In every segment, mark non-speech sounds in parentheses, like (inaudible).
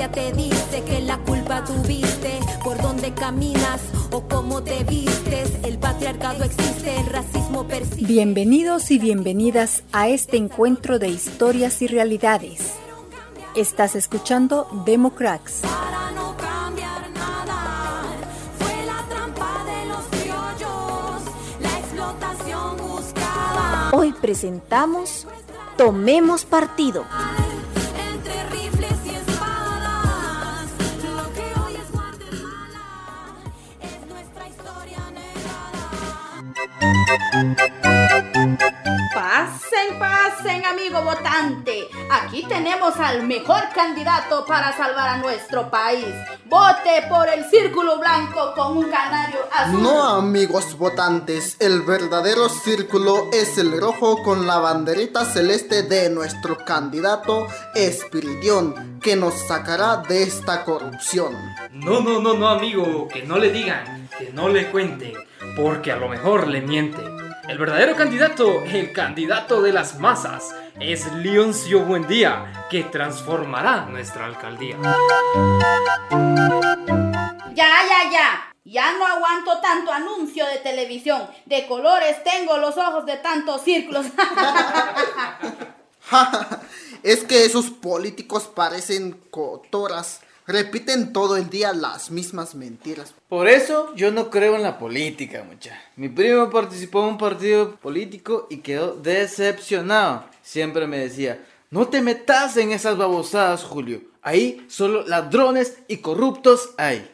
conciencia te dice que la culpa tuviste por dónde caminas o cómo te vistes. El patriarcado existe, el racismo persiste. Bienvenidos y bienvenidas a este encuentro de historias y realidades. Estás escuchando Democrats. Para no cambiar nada, fue la trampa de los criollos, la explotación buscada. Hoy presentamos Tomemos Partido. Thank you. Amigo votante. Aquí tenemos al mejor candidato para salvar a nuestro país. Vote por el círculo blanco con un canario azul. No, amigos votantes, el verdadero círculo es el rojo con la banderita celeste de nuestro candidato Espiridión, que nos sacará de esta corrupción. No, no, no, no, amigo, que no le digan, que no le cuenten, porque a lo mejor le miente. El verdadero candidato, el candidato de las masas, es Leoncio Buendía, que transformará nuestra alcaldía. Ya, ya, ya. Ya no aguanto tanto anuncio de televisión. De colores tengo los ojos de tantos círculos. (laughs) es que esos políticos parecen cotoras, repiten todo el día las mismas mentiras. Por eso yo no creo en la política, mucha. Mi primo participó en un partido político y quedó decepcionado. Siempre me decía, no te metas en esas babosadas, Julio. Ahí solo ladrones y corruptos hay.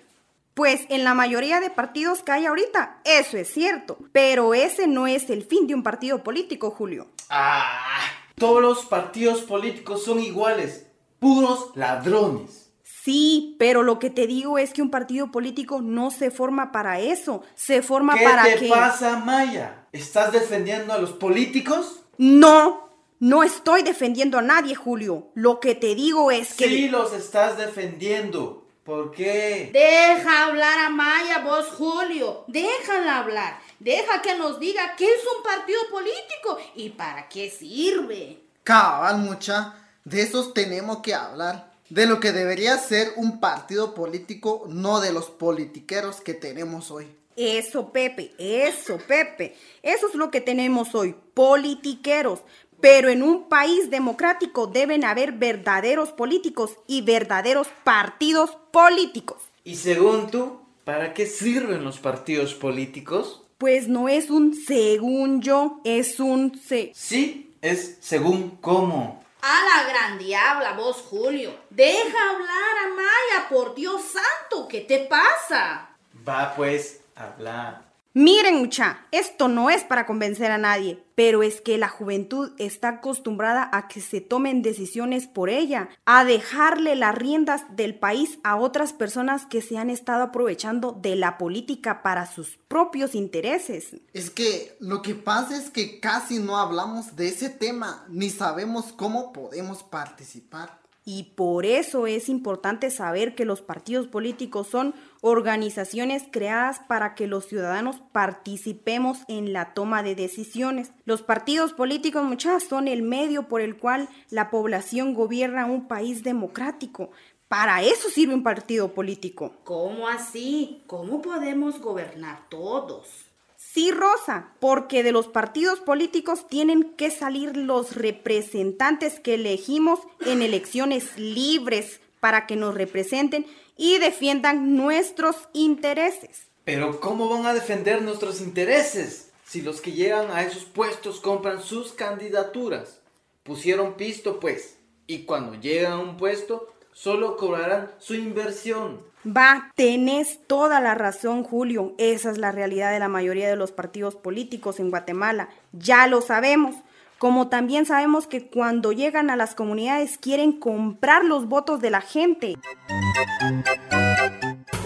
Pues en la mayoría de partidos que hay ahorita, eso es cierto. Pero ese no es el fin de un partido político, Julio. Ah, todos los partidos políticos son iguales, puros ladrones. Sí, pero lo que te digo es que un partido político no se forma para eso. Se forma ¿Qué para te que... pasa, Maya? ¿Estás defendiendo a los políticos? No, no estoy defendiendo a nadie, Julio. Lo que te digo es que... Sí, los estás defendiendo. ¿Por qué? Deja hablar a Maya, vos Julio. Déjala hablar. Deja que nos diga qué es un partido político y para qué sirve. Cabal, mucha, de esos tenemos que hablar. De lo que debería ser un partido político, no de los politiqueros que tenemos hoy. Eso, Pepe, eso, Pepe. Eso es lo que tenemos hoy, politiqueros. Pero en un país democrático deben haber verdaderos políticos y verdaderos partidos políticos. Y según tú, ¿para qué sirven los partidos políticos? Pues no es un según yo, es un se. Sí, es según cómo. A la gran diabla, vos Julio. Deja hablar a Maya, por Dios santo. ¿Qué te pasa? Va pues, habla. Miren, mucha, esto no es para convencer a nadie, pero es que la juventud está acostumbrada a que se tomen decisiones por ella, a dejarle las riendas del país a otras personas que se han estado aprovechando de la política para sus propios intereses. Es que lo que pasa es que casi no hablamos de ese tema, ni sabemos cómo podemos participar. Y por eso es importante saber que los partidos políticos son organizaciones creadas para que los ciudadanos participemos en la toma de decisiones. Los partidos políticos, muchas, son el medio por el cual la población gobierna un país democrático. Para eso sirve un partido político. ¿Cómo así? ¿Cómo podemos gobernar todos? Sí, Rosa, porque de los partidos políticos tienen que salir los representantes que elegimos en elecciones libres para que nos representen y defiendan nuestros intereses. Pero ¿cómo van a defender nuestros intereses si los que llegan a esos puestos compran sus candidaturas? Pusieron pisto pues, y cuando llegan a un puesto solo cobrarán su inversión. Va, tenés toda la razón, Julio. Esa es la realidad de la mayoría de los partidos políticos en Guatemala. Ya lo sabemos. Como también sabemos que cuando llegan a las comunidades quieren comprar los votos de la gente.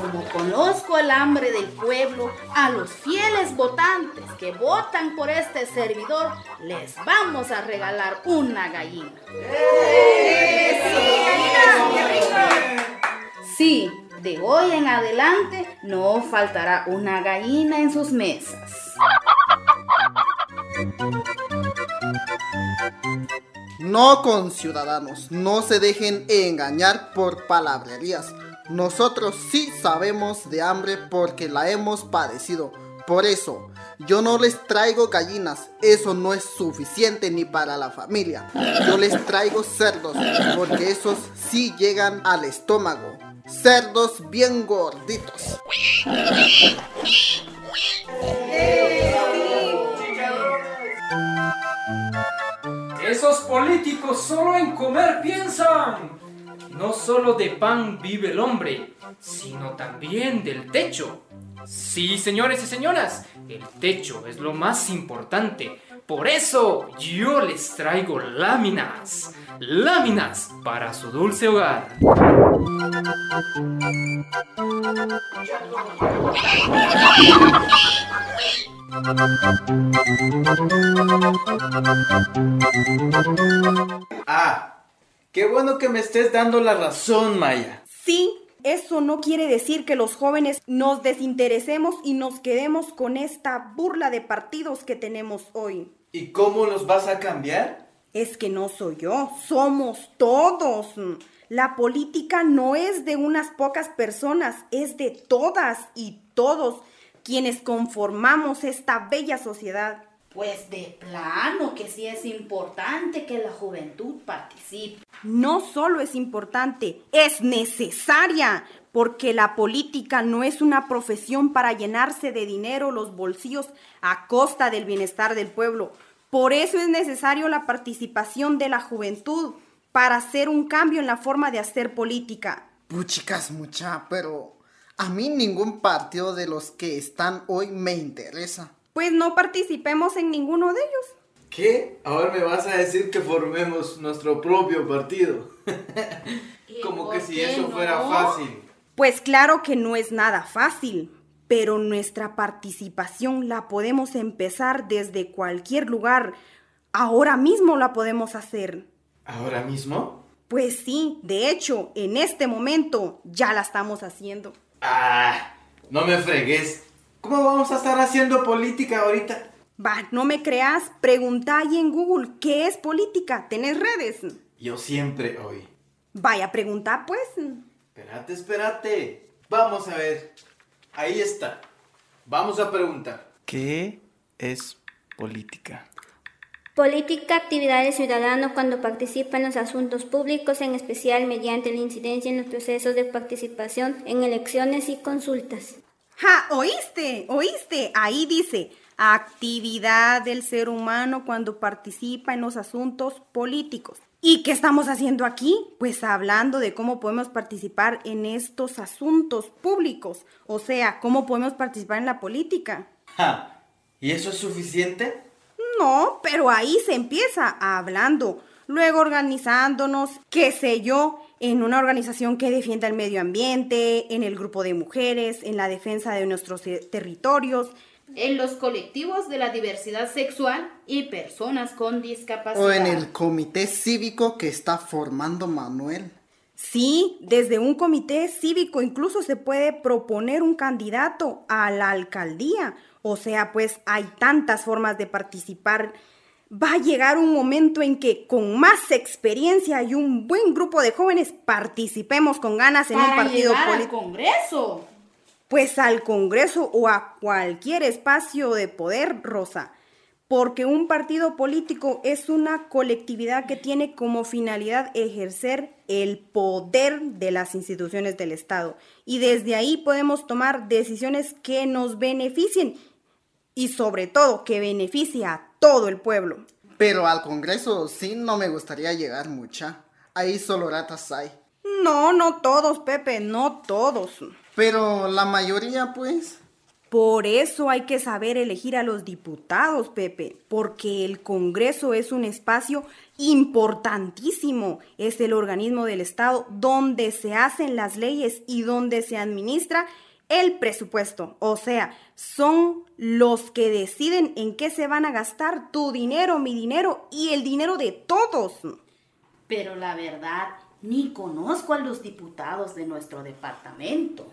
Como conozco el hambre del pueblo, a los fieles votantes que votan por este servidor, les vamos a regalar una gallina. Sí, de hoy en adelante no faltará una gallina en sus mesas. No con ciudadanos, no se dejen engañar por palabrerías. Nosotros sí sabemos de hambre porque la hemos padecido. Por eso, yo no les traigo gallinas, eso no es suficiente ni para la familia. Yo les traigo cerdos, porque esos sí llegan al estómago. Cerdos bien gorditos. (laughs) Esos políticos solo en comer piensan. No solo de pan vive el hombre, sino también del techo. Sí, señores y señoras, el techo es lo más importante. Por eso yo les traigo láminas. Láminas para su dulce hogar. Ah, qué bueno que me estés dando la razón, Maya. Sí, eso no quiere decir que los jóvenes nos desinteresemos y nos quedemos con esta burla de partidos que tenemos hoy. ¿Y cómo los vas a cambiar? Es que no soy yo, somos todos. La política no es de unas pocas personas, es de todas y todos quienes conformamos esta bella sociedad. Pues de plano que sí es importante que la juventud participe. No solo es importante, es necesaria, porque la política no es una profesión para llenarse de dinero los bolsillos a costa del bienestar del pueblo. Por eso es necesario la participación de la juventud para hacer un cambio en la forma de hacer política. Puchicas, mucha, pero a mí ningún partido de los que están hoy me interesa. Pues no participemos en ninguno de ellos. ¿Qué? Ahora me vas a decir que formemos nuestro propio partido. ¿Y (laughs) Como que si eso no? fuera fácil. Pues claro que no es nada fácil, pero nuestra participación la podemos empezar desde cualquier lugar. Ahora mismo la podemos hacer. ¿Ahora mismo? Pues sí, de hecho, en este momento ya la estamos haciendo. Ah, no me fregues. ¿Cómo vamos a estar haciendo política ahorita? Va, no me creas, pregunta ahí en Google, ¿qué es política? ¿Tenés redes? Yo siempre hoy. Vaya, pregunta pues. Espérate, espérate. Vamos a ver. Ahí está. Vamos a preguntar. ¿Qué es política? Política, actividad del ciudadano cuando participa en los asuntos públicos, en especial mediante la incidencia en los procesos de participación en elecciones y consultas. ¡Ja! ¿Oíste? ¿Oíste? Ahí dice, actividad del ser humano cuando participa en los asuntos políticos. ¿Y qué estamos haciendo aquí? Pues hablando de cómo podemos participar en estos asuntos públicos, o sea, cómo podemos participar en la política. Ja, ¿Y eso es suficiente? No, pero ahí se empieza hablando, luego organizándonos, qué sé yo, en una organización que defienda el medio ambiente, en el grupo de mujeres, en la defensa de nuestros eh, territorios. En los colectivos de la diversidad sexual y personas con discapacidad. O en el comité cívico que está formando Manuel. Sí, desde un comité cívico incluso se puede proponer un candidato a la alcaldía. O sea, pues hay tantas formas de participar. Va a llegar un momento en que con más experiencia y un buen grupo de jóvenes participemos con ganas en un Para partido llegar al político. Congreso. Pues al Congreso o a cualquier espacio de poder, Rosa. Porque un partido político es una colectividad que tiene como finalidad ejercer el poder de las instituciones del Estado. Y desde ahí podemos tomar decisiones que nos beneficien y sobre todo que beneficie a todo el pueblo. Pero al Congreso sí no me gustaría llegar mucha. Ahí solo ratas hay. No, no todos, Pepe, no todos. Pero la mayoría, pues. Por eso hay que saber elegir a los diputados, Pepe, porque el Congreso es un espacio importantísimo. Es el organismo del Estado donde se hacen las leyes y donde se administra el presupuesto. O sea, son los que deciden en qué se van a gastar tu dinero, mi dinero y el dinero de todos. Pero la verdad, ni conozco a los diputados de nuestro departamento.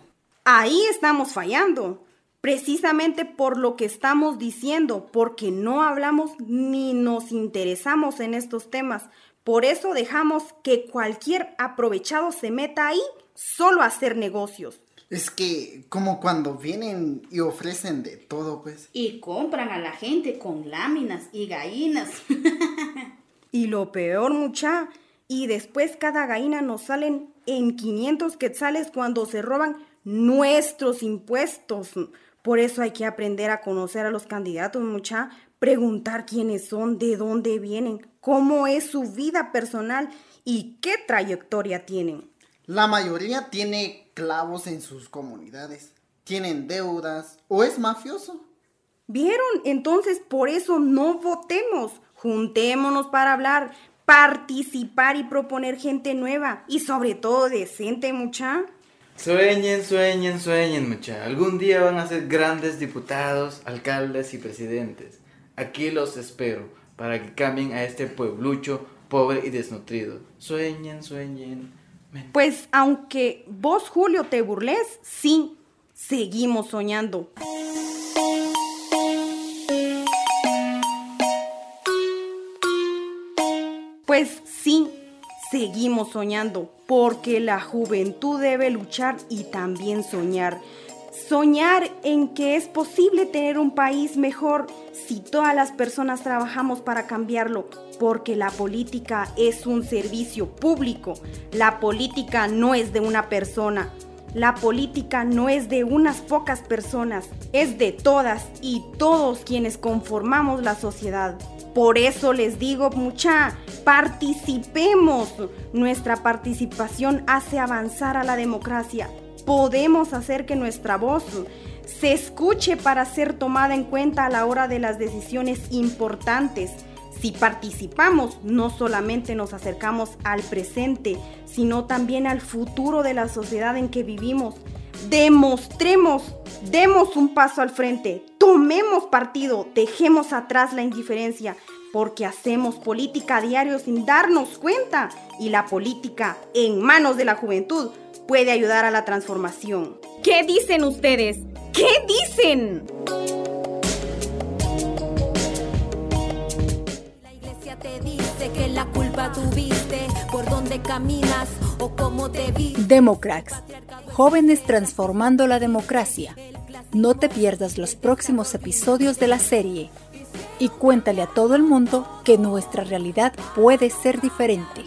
Ahí estamos fallando. Precisamente por lo que estamos diciendo, porque no hablamos ni nos interesamos en estos temas, Por eso dejamos que cualquier aprovechado se meta ahí solo a hacer negocios. Es que como cuando vienen y ofrecen de todo, pues. Y compran a la gente con láminas y gallinas. (laughs) Y lo peor, mucha, y después cada gallina nos salen en 500 quetzales cuando se roban nuestros impuestos. Por eso hay que aprender a conocer a los candidatos, mucha, preguntar quiénes son, de dónde vienen, cómo es su vida personal y qué trayectoria tienen. La mayoría tiene clavos en sus comunidades, tienen deudas o es mafioso. ¿Vieron? Entonces por eso no votemos. Juntémonos para hablar, participar y proponer gente nueva y sobre todo decente, mucha. Sueñen, sueñen, sueñen, mucha. Algún día van a ser grandes diputados, alcaldes y presidentes. Aquí los espero para que cambien a este pueblucho pobre y desnutrido. Sueñen, sueñen. Pues aunque vos, Julio, te burles, sí, seguimos soñando. Seguimos soñando, porque la juventud debe luchar y también soñar. Soñar en que es posible tener un país mejor si todas las personas trabajamos para cambiarlo, porque la política es un servicio público. La política no es de una persona. La política no es de unas pocas personas, es de todas y todos quienes conformamos la sociedad. Por eso les digo, mucha, participemos. Nuestra participación hace avanzar a la democracia. Podemos hacer que nuestra voz se escuche para ser tomada en cuenta a la hora de las decisiones importantes. Si participamos, no solamente nos acercamos al presente, sino también al futuro de la sociedad en que vivimos. Demostremos, demos un paso al frente, tomemos partido, dejemos atrás la indiferencia, porque hacemos política a diario sin darnos cuenta y la política en manos de la juventud puede ayudar a la transformación. ¿Qué dicen ustedes? ¿Qué dicen? Democrats, jóvenes transformando la democracia. No te pierdas los próximos episodios de la serie y cuéntale a todo el mundo que nuestra realidad puede ser diferente.